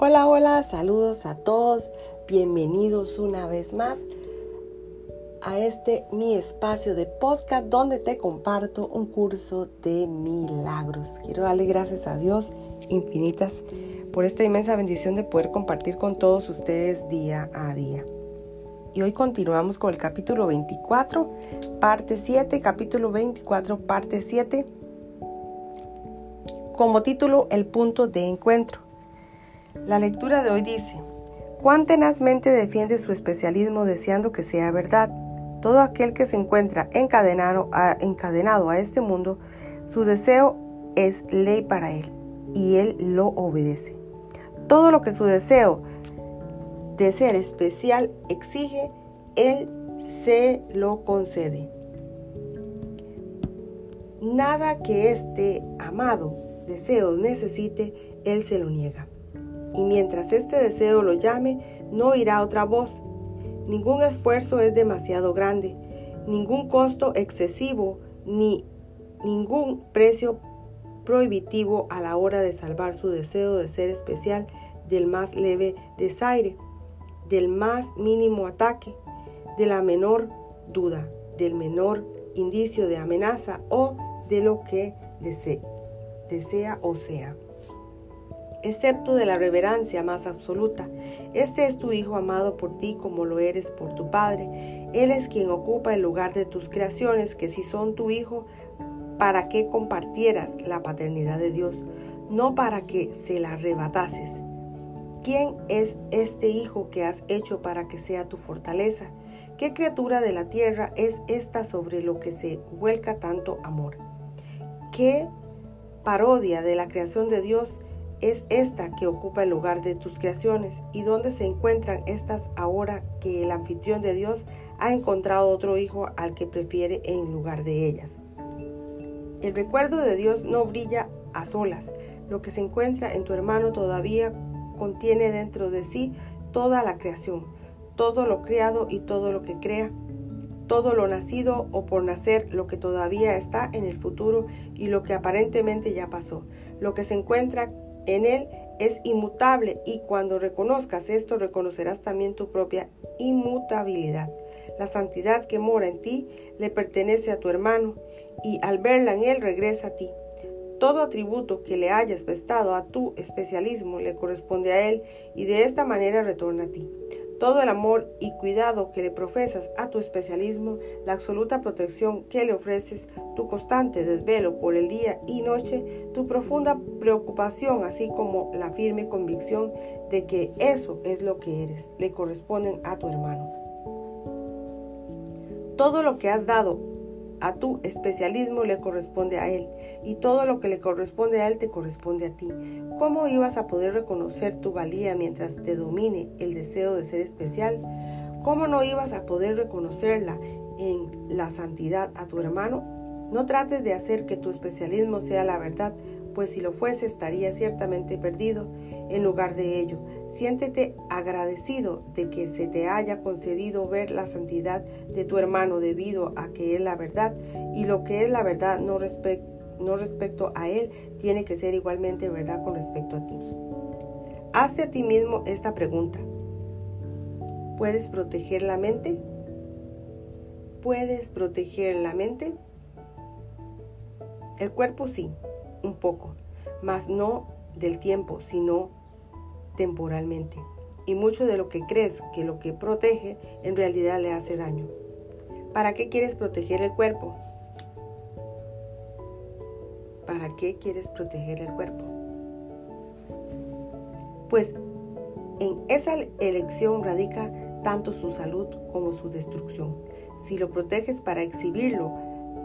Hola, hola, saludos a todos, bienvenidos una vez más a este mi espacio de podcast donde te comparto un curso de milagros. Quiero darle gracias a Dios infinitas por esta inmensa bendición de poder compartir con todos ustedes día a día. Y hoy continuamos con el capítulo 24, parte 7, capítulo 24, parte 7, como título El punto de encuentro. La lectura de hoy dice, cuán tenazmente defiende su especialismo deseando que sea verdad. Todo aquel que se encuentra encadenado a, encadenado a este mundo, su deseo es ley para él y él lo obedece. Todo lo que su deseo de ser especial exige, él se lo concede. Nada que este amado deseo necesite, él se lo niega y mientras este deseo lo llame, no oirá otra voz. Ningún esfuerzo es demasiado grande, ningún costo excesivo, ni ningún precio prohibitivo a la hora de salvar su deseo de ser especial del más leve desaire, del más mínimo ataque, de la menor duda, del menor indicio de amenaza o de lo que desee, desea o sea excepto de la reverencia más absoluta. Este es tu Hijo amado por ti como lo eres por tu Padre. Él es quien ocupa el lugar de tus creaciones, que si son tu Hijo, para que compartieras la paternidad de Dios, no para que se la arrebatases. ¿Quién es este Hijo que has hecho para que sea tu fortaleza? ¿Qué criatura de la tierra es esta sobre lo que se vuelca tanto amor? ¿Qué parodia de la creación de Dios es esta que ocupa el lugar de tus creaciones y dónde se encuentran estas ahora que el anfitrión de Dios ha encontrado otro hijo al que prefiere en lugar de ellas. El recuerdo de Dios no brilla a solas. Lo que se encuentra en tu hermano todavía contiene dentro de sí toda la creación, todo lo creado y todo lo que crea, todo lo nacido o por nacer, lo que todavía está en el futuro y lo que aparentemente ya pasó, lo que se encuentra en Él es inmutable y cuando reconozcas esto reconocerás también tu propia inmutabilidad. La santidad que mora en ti le pertenece a tu hermano y al verla en Él regresa a ti. Todo atributo que le hayas prestado a tu especialismo le corresponde a Él y de esta manera retorna a ti todo el amor y cuidado que le profesas a tu especialismo, la absoluta protección que le ofreces, tu constante desvelo por el día y noche, tu profunda preocupación, así como la firme convicción de que eso es lo que eres, le corresponden a tu hermano. Todo lo que has dado a tu especialismo le corresponde a él y todo lo que le corresponde a él te corresponde a ti. ¿Cómo ibas a poder reconocer tu valía mientras te domine el deseo de ser especial? ¿Cómo no ibas a poder reconocerla en la santidad a tu hermano? No trates de hacer que tu especialismo sea la verdad, pues si lo fuese estaría ciertamente perdido. En lugar de ello, siéntete agradecido de que se te haya concedido ver la santidad de tu hermano debido a que es la verdad y lo que es la verdad no, no respecto a él tiene que ser igualmente verdad con respecto a ti. Hazte a ti mismo esta pregunta. ¿Puedes proteger la mente? ¿Puedes proteger la mente? El cuerpo sí, un poco, mas no del tiempo, sino temporalmente. Y mucho de lo que crees que lo que protege en realidad le hace daño. ¿Para qué quieres proteger el cuerpo? ¿Para qué quieres proteger el cuerpo? Pues en esa elección radica tanto su salud como su destrucción. Si lo proteges para exhibirlo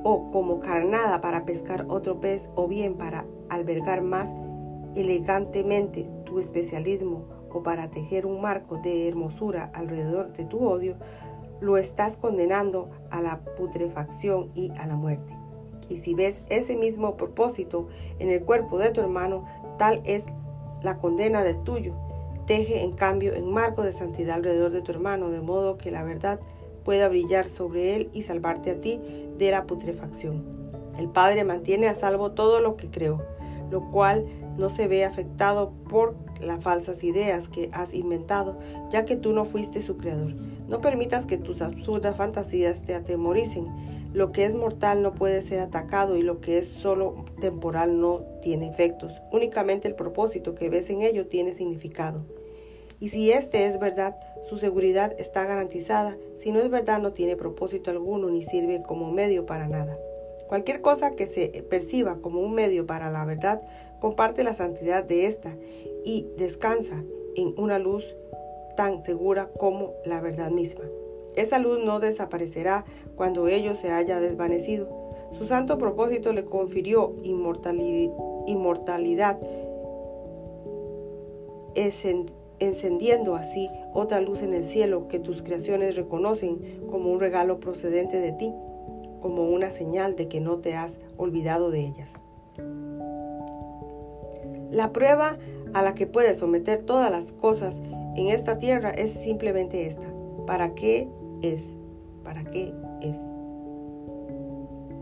o como carnada para pescar otro pez o bien para albergar más elegantemente tu especialismo o para tejer un marco de hermosura alrededor de tu odio, lo estás condenando a la putrefacción y a la muerte. Y si ves ese mismo propósito en el cuerpo de tu hermano, tal es la condena del tuyo. Teje en cambio en marco de santidad alrededor de tu hermano, de modo que la verdad pueda brillar sobre él y salvarte a ti de la putrefacción. El Padre mantiene a salvo todo lo que creó, lo cual no se ve afectado por las falsas ideas que has inventado, ya que tú no fuiste su creador. No permitas que tus absurdas fantasías te atemoricen. Lo que es mortal no puede ser atacado y lo que es solo temporal no tiene efectos. Únicamente el propósito que ves en ello tiene significado. Y si este es verdad, su seguridad está garantizada. Si no es verdad, no tiene propósito alguno ni sirve como medio para nada. Cualquier cosa que se perciba como un medio para la verdad comparte la santidad de esta y descansa en una luz tan segura como la verdad misma. Esa luz no desaparecerá cuando ello se haya desvanecido. Su santo propósito le confirió inmortalidad, encendiendo así otra luz en el cielo que tus creaciones reconocen como un regalo procedente de ti como una señal de que no te has olvidado de ellas. La prueba a la que puedes someter todas las cosas en esta tierra es simplemente esta. ¿Para qué es? ¿Para qué es?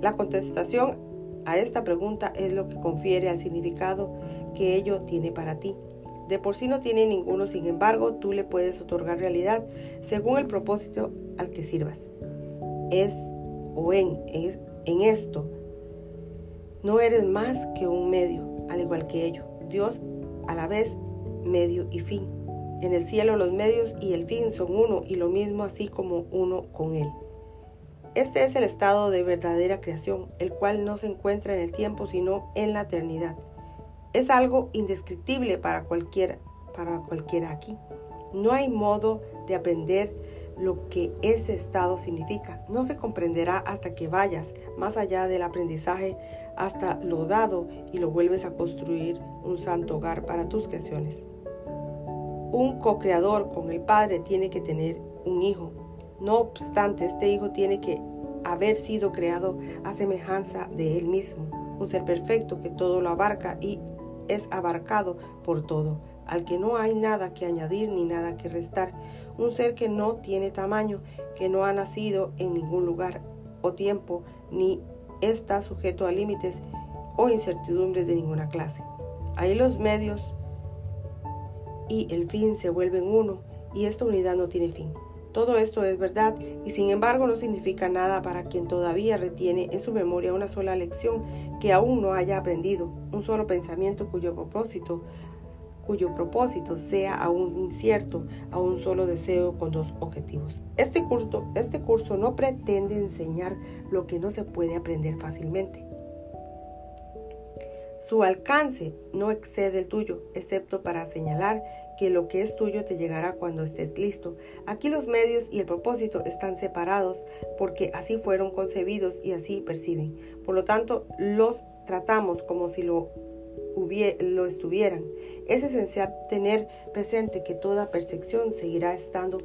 La contestación a esta pregunta es lo que confiere al significado que ello tiene para ti. De por sí no tiene ninguno, sin embargo, tú le puedes otorgar realidad según el propósito al que sirvas. Es o en, en esto, no eres más que un medio, al igual que ellos. Dios a la vez medio y fin. En el cielo los medios y el fin son uno y lo mismo así como uno con él. Este es el estado de verdadera creación, el cual no se encuentra en el tiempo sino en la eternidad. Es algo indescriptible para cualquiera, para cualquiera aquí. No hay modo de aprender lo que ese estado significa. No se comprenderá hasta que vayas más allá del aprendizaje hasta lo dado y lo vuelves a construir un santo hogar para tus creaciones. Un co-creador con el Padre tiene que tener un hijo. No obstante, este hijo tiene que haber sido creado a semejanza de él mismo, un ser perfecto que todo lo abarca y es abarcado por todo, al que no hay nada que añadir ni nada que restar, un ser que no tiene tamaño, que no ha nacido en ningún lugar o tiempo, ni está sujeto a límites o incertidumbres de ninguna clase. Ahí los medios y el fin se vuelven uno y esta unidad no tiene fin. Todo esto es verdad y sin embargo no significa nada para quien todavía retiene en su memoria una sola lección que aún no haya aprendido, un solo pensamiento cuyo propósito cuyo propósito sea aún incierto a un solo deseo con dos objetivos. Este curso, este curso no pretende enseñar lo que no se puede aprender fácilmente. Su alcance no excede el tuyo, excepto para señalar que lo que es tuyo te llegará cuando estés listo. Aquí los medios y el propósito están separados porque así fueron concebidos y así perciben. Por lo tanto, los tratamos como si lo lo estuvieran. Es esencial tener presente que toda percepción seguirá estando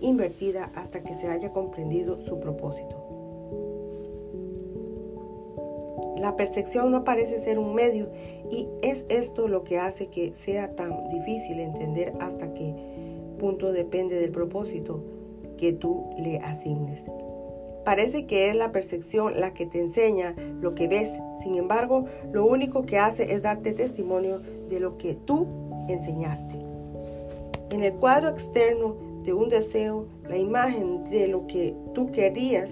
invertida hasta que se haya comprendido su propósito. La percepción no parece ser un medio y es esto lo que hace que sea tan difícil entender hasta qué punto depende del propósito que tú le asignes. Parece que es la percepción la que te enseña lo que ves. Sin embargo, lo único que hace es darte testimonio de lo que tú enseñaste. En el cuadro externo de un deseo, la imagen de lo que tú querías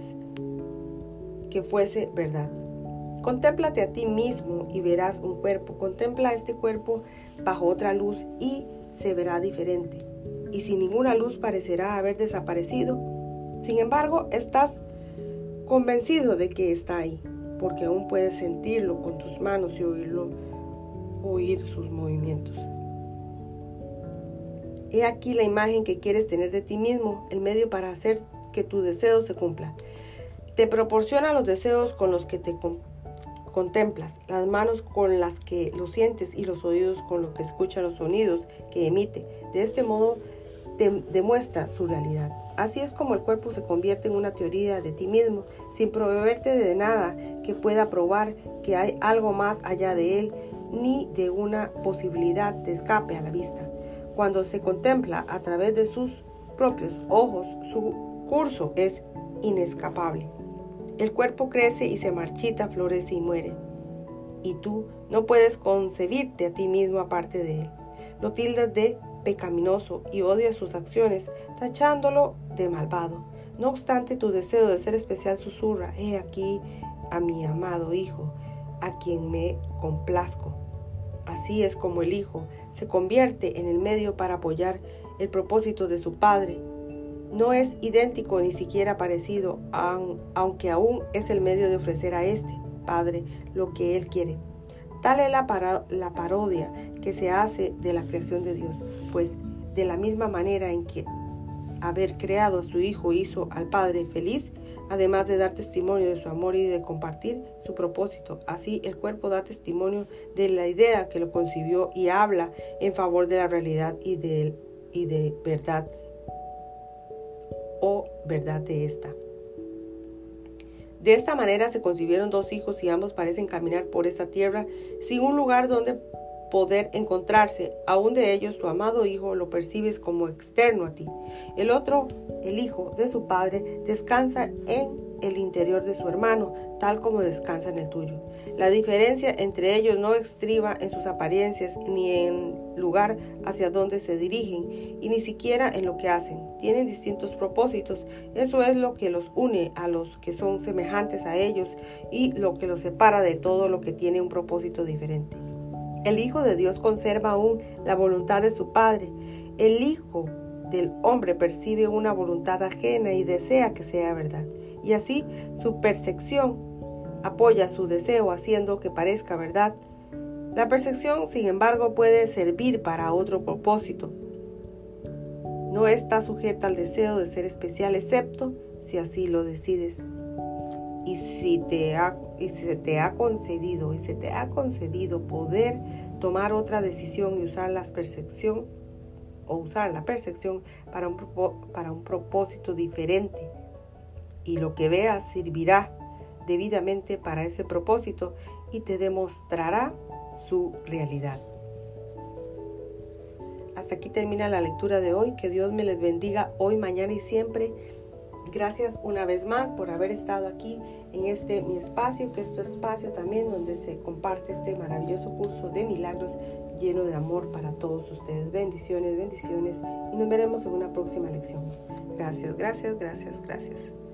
que fuese verdad. Contémplate a ti mismo y verás un cuerpo. Contempla este cuerpo bajo otra luz y se verá diferente. Y sin ninguna luz parecerá haber desaparecido. Sin embargo, estás convencido de que está ahí, porque aún puedes sentirlo con tus manos y oírlo, oír sus movimientos. He aquí la imagen que quieres tener de ti mismo, el medio para hacer que tu deseo se cumpla. Te proporciona los deseos con los que te contemplas, las manos con las que lo sientes y los oídos con los que escuchan los sonidos que emite. De este modo te demuestra su realidad. Así es como el cuerpo se convierte en una teoría de ti mismo, sin proveerte de nada que pueda probar que hay algo más allá de él, ni de una posibilidad de escape a la vista. Cuando se contempla a través de sus propios ojos, su curso es inescapable. El cuerpo crece y se marchita, florece y muere. Y tú no puedes concebirte a ti mismo aparte de él. lo tildas de pecaminoso y odias sus acciones, tachándolo de malvado. No obstante, tu deseo de ser especial susurra, he aquí a mi amado Hijo, a quien me complazco. Así es como el Hijo se convierte en el medio para apoyar el propósito de su Padre. No es idéntico ni siquiera parecido, aunque aún es el medio de ofrecer a este Padre lo que Él quiere. Tal es la, parodia que se hace de la creación de Dios, pues de la misma manera en que haber creado a su Hijo hizo al Padre feliz, además de dar testimonio de su amor y de compartir su propósito. Así el cuerpo da testimonio de la idea que lo concibió y habla en favor de la realidad y de, verdad verdad de esta. De esta manera se concibieron dos hijos y ambos parecen caminar por esta tierra sin un lugar donde poder encontrarse. Aún de ellos, tu amado hijo lo percibes como externo a ti. El otro, el hijo de su padre, descansa en el interior de su hermano, tal como descansa en el tuyo. La diferencia entre ellos no estriba en sus apariencias ni en lugar hacia donde se dirigen y ni siquiera en lo que hacen. Tienen distintos propósitos. Eso es lo que los une a los que son semejantes a ellos y lo que los separa de todo lo que tiene un propósito diferente. El Hijo de Dios conserva aún la voluntad de su Padre. El Hijo del hombre percibe una voluntad ajena y desea que sea verdad. Y así su percepción apoya su deseo haciendo que parezca verdad. La percepción, sin embargo, puede servir para otro propósito. No está sujeta al deseo de ser especial excepto si así lo decides y si te ha, y se te ha concedido y se te ha concedido poder tomar otra decisión y usar la percepción o usar la percepción para un, para un propósito diferente y lo que veas servirá debidamente para ese propósito y te demostrará su realidad. Hasta aquí termina la lectura de hoy. Que Dios me les bendiga hoy, mañana y siempre. Gracias una vez más por haber estado aquí en este mi espacio, que es tu espacio también donde se comparte este maravilloso curso de milagros lleno de amor para todos ustedes. Bendiciones, bendiciones y nos veremos en una próxima lección. Gracias, gracias, gracias, gracias.